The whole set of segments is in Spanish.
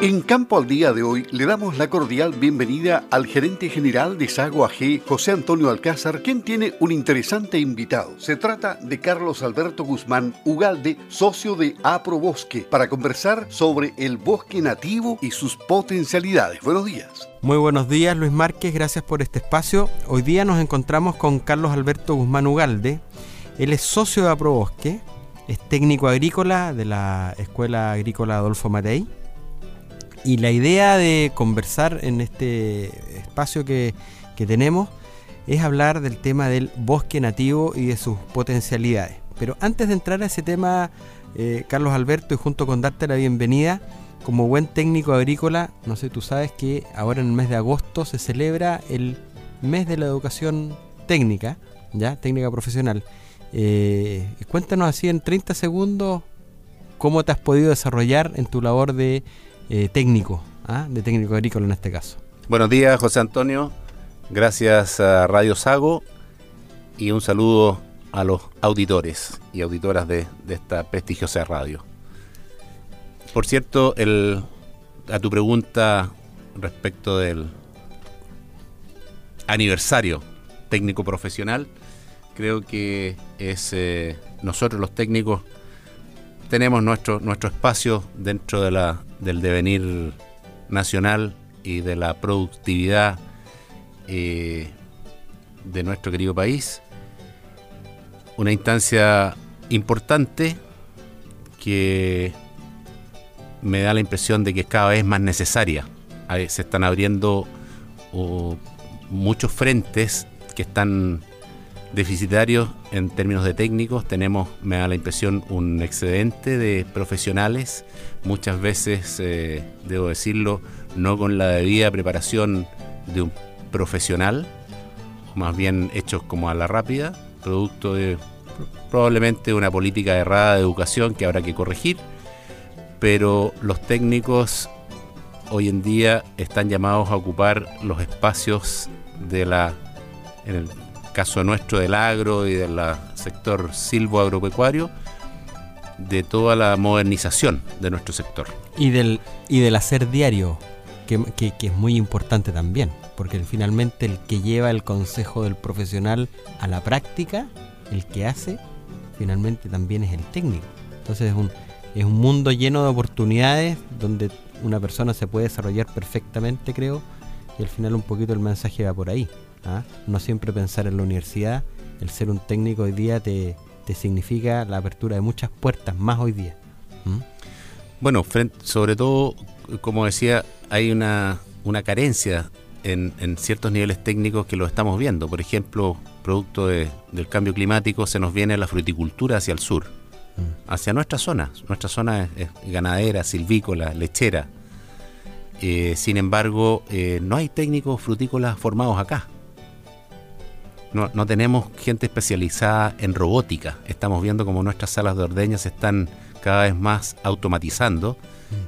En Campo al Día de hoy le damos la cordial bienvenida al gerente general de Sago AG, José Antonio Alcázar, quien tiene un interesante invitado. Se trata de Carlos Alberto Guzmán Ugalde, socio de Aprobosque, para conversar sobre el bosque nativo y sus potencialidades. Buenos días. Muy buenos días, Luis Márquez, gracias por este espacio. Hoy día nos encontramos con Carlos Alberto Guzmán Ugalde. Él es socio de Aprobosque, es técnico agrícola de la Escuela Agrícola Adolfo Matei y la idea de conversar en este espacio que, tenemos es hablar del tema del bosque nativo y de sus potencialidades. Pero antes de entrar a ese tema, eh, Carlos Alberto, y junto con darte la bienvenida, como buen técnico agrícola, no sé, tú sabes que ahora en el mes de agosto se celebra el mes de la educación técnica, ya, técnica profesional. Eh, cuéntanos así en 30 segundos cómo te has podido desarrollar en tu labor de eh, técnico, ¿ah? de técnico agrícola en este caso. Buenos días, José Antonio. Gracias a Radio Sago y un saludo a los auditores y auditoras de, esta prestigiosa radio. Por cierto, el, a tu pregunta respecto del aniversario técnico profesional, creo que es eh, nosotros los técnicos tenemos nuestro, nuestro espacio dentro de la, del devenir nacional y de la productividad eh, de nuestro querido país. Una instancia importante que me da la impresión de que es cada vez más necesaria. Se están abriendo muchos frentes que están deficitarios en términos de técnicos. Tenemos, me da la impresión, un excedente de profesionales, muchas veces, eh, debo decirlo, no con la debida preparación de un profesional, más bien hechos como a la rápida, producto de probablemente una política errada de educación que habrá que corregir, pero los técnicos hoy en día están llamados a ocupar los espacios de la en el caso nuestro del agro y del sector silvo-agropecuario, de toda la modernización de nuestro sector. Y del, y del hacer diario, que, es muy importante también, porque finalmente el que lleva el consejo del profesional a la práctica, el que hace, finalmente también es el técnico. Entonces es un, es un mundo lleno de oportunidades donde una persona se puede desarrollar perfectamente, creo, y al final un poquito el mensaje va por ahí. ¿Ah? No siempre pensar en la universidad, el ser un técnico hoy día te, significa la apertura de muchas puertas más hoy día. Bueno, sobre todo, como decía, hay una, carencia en, ciertos niveles técnicos que lo estamos viendo. Por ejemplo, producto del cambio climático, se nos viene la fruticultura hacia el sur, mm. hacia nuestra zona. Nuestra zona es, ganadera, silvícola, lechera. Eh, sin embargo, eh, no hay técnicos frutícolas formados acá. No, tenemos gente especializada en robótica. Estamos viendo como nuestras salas de ordeña se están cada vez más automatizando.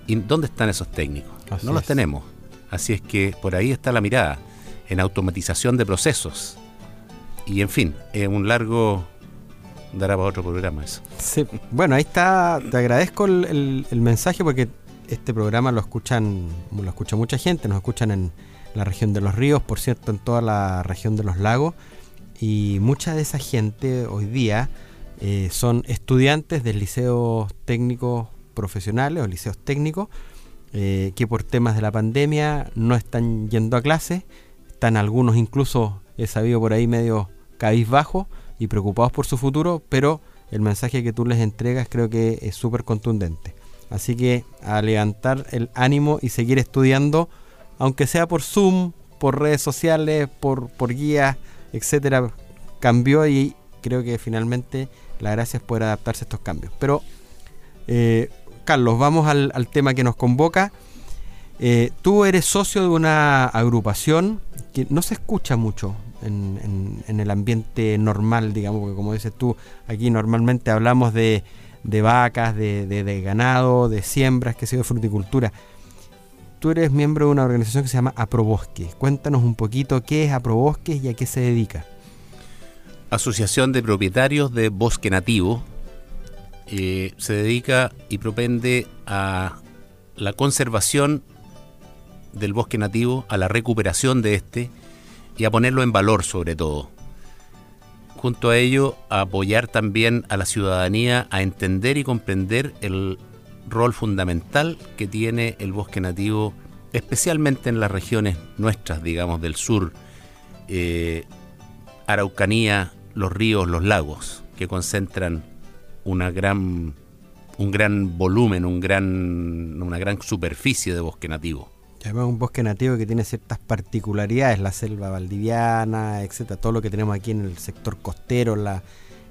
¿Y dónde están esos técnicos? no los tenemos. Así es que por ahí está la mirada, en automatización de procesos. Y en fin, es un largo dará para otro programa eso. Sí, bueno, ahí está, te agradezco el, el, mensaje porque este programa lo escuchan, lo escucha mucha gente, nos escuchan en la región de los ríos, por cierto, en toda la región de los lagos, y mucha de esa gente hoy día eh, son estudiantes de liceos técnicos profesionales o liceos técnicos eh, que por temas de la pandemia no están yendo a clase, están algunos incluso, he sabido por ahí, medio cabizbajos y preocupados por su futuro, pero el mensaje que tú les entregas creo que es súper contundente. Así que a levantar el ánimo y seguir estudiando, aunque sea por Zoom, por redes sociales, por, por guías etcétera, cambió y creo que finalmente la gracia es poder adaptarse a estos cambios. Pero, eh, Carlos, vamos al, tema que nos convoca. Eh, tú eres socio de una agrupación que no se escucha mucho en, el ambiente normal, digamos, porque como dices tú, aquí normalmente hablamos de, vacas, de, ganado, de siembras, que sea de fruticultura tú eres miembro de una organización que se llama Aprobosque. Cuéntanos un poquito qué es Aprobosque y a qué se dedica. Asociación de Propietarios de Bosque Nativo. Eh, se dedica y propende a la conservación del bosque nativo, a la recuperación de este y a ponerlo en valor sobre todo. Junto a ello, apoyar también a la ciudadanía a entender y comprender el rol fundamental que tiene el bosque nativo, especialmente en las regiones nuestras, digamos, del sur, eh, Araucanía, los ríos, los lagos, que concentran una gran, un gran volumen, un gran, una gran superficie de bosque nativo. Además, un bosque nativo que tiene ciertas particularidades, la selva valdiviana, etcétera, todo lo que tenemos aquí en el sector costero, la,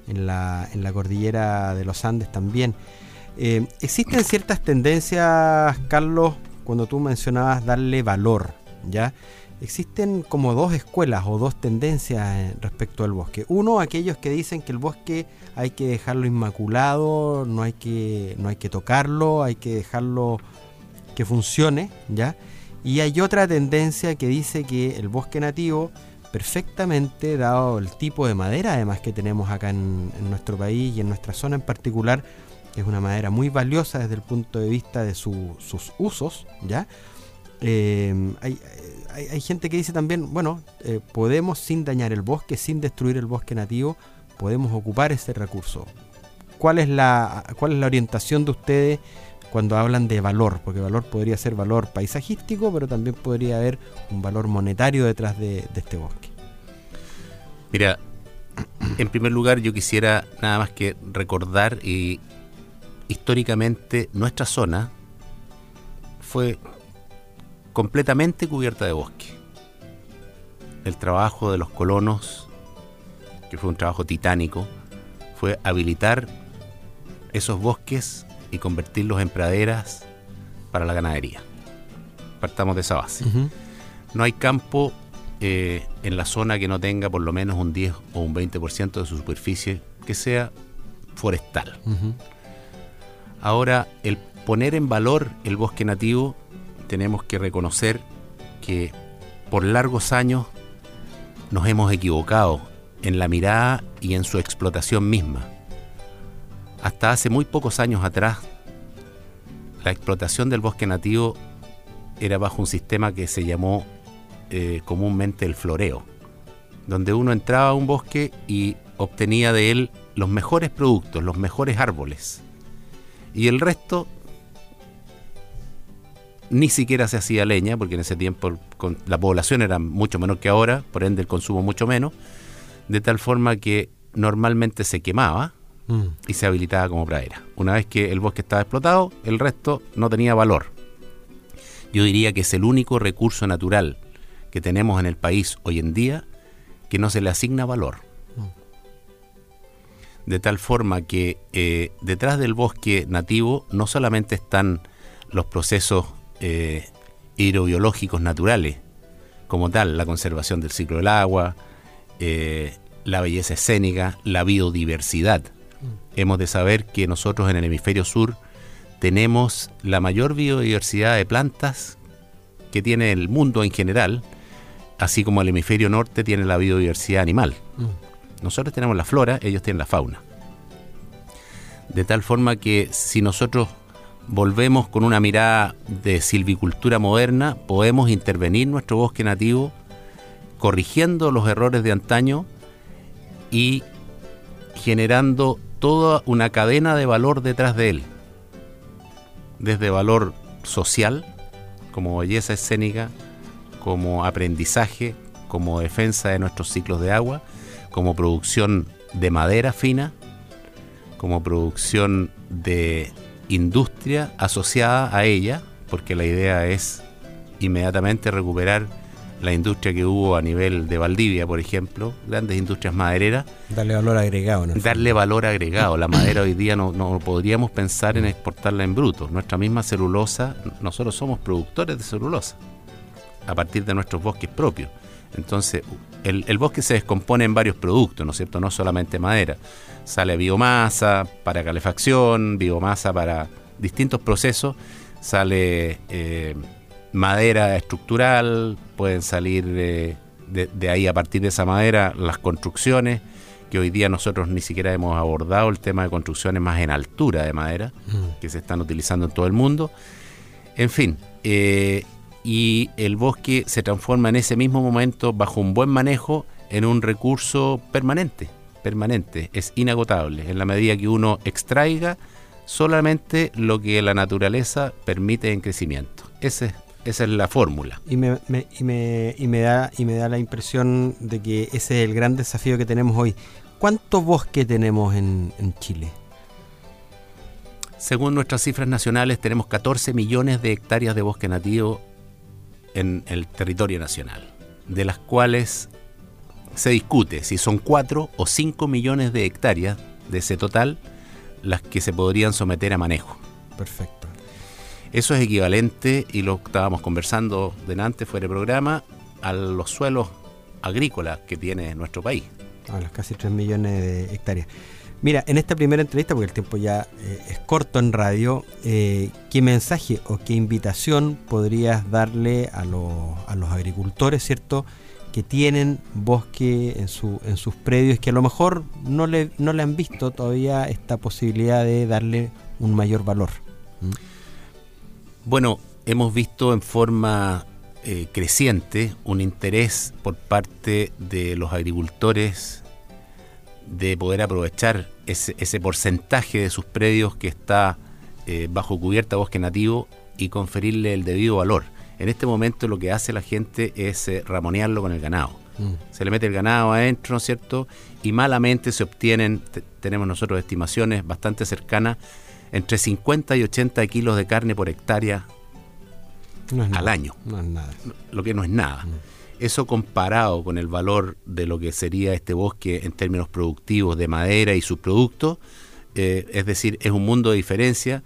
en, la, en la cordillera de los Andes también. Eh, existen ciertas tendencias, Carlos, cuando tú mencionabas darle valor, ¿ya? Existen como dos escuelas o dos tendencias eh, respecto al bosque. Uno, aquellos que dicen que el bosque hay que dejarlo inmaculado, no hay que, no hay que tocarlo, hay que dejarlo que funcione, ¿ya? Y hay otra tendencia que dice que el bosque nativo, perfectamente, dado el tipo de madera además que tenemos acá en, nuestro país y en nuestra zona en particular, es una madera muy valiosa desde el punto de vista de sus usos, ¿ya? Eh, hay, gente que dice también, bueno, eh, podemos sin dañar el bosque, sin destruir el bosque nativo, podemos ocupar ese recurso. ¿Cuál es la, cuál es la orientación de ustedes cuando hablan de valor, porque valor podría ser valor paisajístico, pero también podría haber un valor monetario detrás de, este bosque. Mira, en primer lugar yo quisiera nada más que recordar y históricamente nuestra zona fue completamente cubierta de bosque. El trabajo de los colonos, que fue un trabajo titánico, fue habilitar esos bosques y convertirlos en praderas para la ganadería. Partamos de esa base. No hay campo eh, en la zona que no tenga por lo menos un 10 o un 20% de su superficie que sea forestal. Ahora, el poner en valor el bosque nativo, tenemos que reconocer que por largos años nos hemos equivocado en la mirada y en su explotación misma. Hasta hace muy pocos años atrás, la explotación del bosque nativo era bajo un sistema que se llamó eh, comúnmente el floreo, donde uno entraba a un bosque y obtenía de él los mejores productos, los mejores árboles. Y el resto ni siquiera se hacía leña, porque en ese tiempo la población era mucho menor que ahora, por ende el consumo mucho menos, de tal forma que normalmente se quemaba y se habilitaba como pradera. Una vez que el bosque estaba explotado, el resto no tenía valor. Yo diría que es el único recurso natural que tenemos en el país hoy en día que no se le asigna valor. De tal forma que eh, detrás del bosque nativo no solamente están los procesos eh, hidrobiológicos naturales, como tal, la conservación del ciclo del agua, eh, la belleza escénica, la biodiversidad, hemos de saber que nosotros en el hemisferio sur tenemos la mayor biodiversidad de plantas que tiene el mundo en general, así como el hemisferio norte tiene la biodiversidad animal. Mm. Nosotros tenemos la flora, ellos tienen la fauna. De tal forma que si nosotros volvemos con una mirada de silvicultura moderna, podemos intervenir nuestro bosque nativo corrigiendo los errores de antaño y generando toda una cadena de valor detrás de él. Desde valor social, como belleza escénica, como aprendizaje, como defensa de nuestros ciclos de agua, como producción de madera fina, como producción de industria asociada a ella, porque la idea es inmediatamente recuperar la industria que hubo a nivel de Valdivia, por ejemplo, grandes industrias madereras. Darle valor agregado. ¿no? Darle valor agregado. La madera hoy día no, no podríamos pensar en exportarla en bruto. Nuestra misma celulosa, nosotros somos productores de celulosa a partir de nuestros bosques propios. Entonces, el, el, bosque se descompone en varios productos, ¿no es cierto? No solamente madera. Sale biomasa para calefacción, biomasa para distintos procesos, sale eh, madera estructural, pueden salir de, ahí a partir de esa madera las construcciones, que hoy día nosotros ni siquiera hemos abordado el tema de construcciones más en altura de madera, mm. que se están utilizando en todo el mundo. En fin, eh, y el bosque se transforma en ese mismo momento, bajo un buen manejo, en un recurso permanente, permanente, es inagotable, en la medida que uno extraiga solamente lo que la naturaleza permite en crecimiento. Ese, esa es la fórmula. Y me, y, me, y, me da, y me da la impresión de que ese es el gran desafío que tenemos hoy. ¿Cuánto bosque tenemos en, en Chile? Según nuestras cifras nacionales, tenemos 14 millones de hectáreas de bosque nativo en el territorio nacional, de las cuales se discute si son 4 o 5 millones de hectáreas de ese total las que se podrían someter a manejo. Perfecto. Eso es equivalente, y lo estábamos conversando delante fuera de programa, a los suelos agrícolas que tiene nuestro país. A los casi 3 millones de hectáreas. Mira, en esta primera entrevista, porque el tiempo ya eh, es corto en radio, eh, ¿qué mensaje o qué invitación podrías darle a los, a los agricultores, ¿cierto? Que tienen bosque en, su, en sus predios, que a lo mejor no le, no le han visto todavía esta posibilidad de darle un mayor valor. Bueno, hemos visto en forma eh, creciente un interés por parte de los agricultores de poder aprovechar ese, ese porcentaje de sus predios que está eh, bajo cubierta bosque nativo y conferirle el debido valor. En este momento lo que hace la gente es eh, ramonearlo con el ganado. Mm. Se le mete el ganado adentro, ¿no es cierto? Y malamente se obtienen, tenemos nosotros estimaciones bastante cercanas, entre 50 y 80 kilos de carne por hectárea al año. No es nada. Lo que no es nada. Mm. Eso comparado con el valor de lo que sería este bosque en términos productivos de madera y sus productos, eh, es decir, es un mundo de diferencia,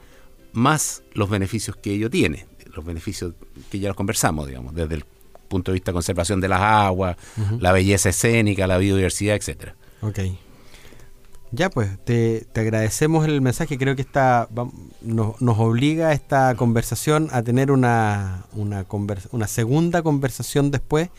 más los beneficios que ello tiene, los beneficios que ya los conversamos, digamos, desde el punto de vista de conservación de las aguas, la belleza escénica, la biodiversidad, etcétera. Ok. Ya, pues, te, agradecemos el mensaje. Creo que esta, nos, nos obliga esta conversación a tener una, una, una segunda conversación después,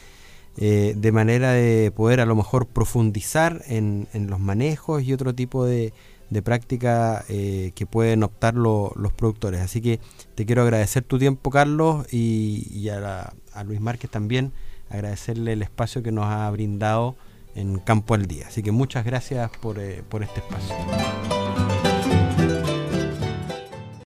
eh, de manera de poder a lo mejor profundizar en, en los manejos y otro tipo de, de práctica eh, que pueden optar los productores. Así que te quiero agradecer tu tiempo, Carlos, y, y a, a Luis Márquez también, agradecerle el espacio que nos ha brindado en Campo al Día. Así que muchas gracias por, eh, por este espacio.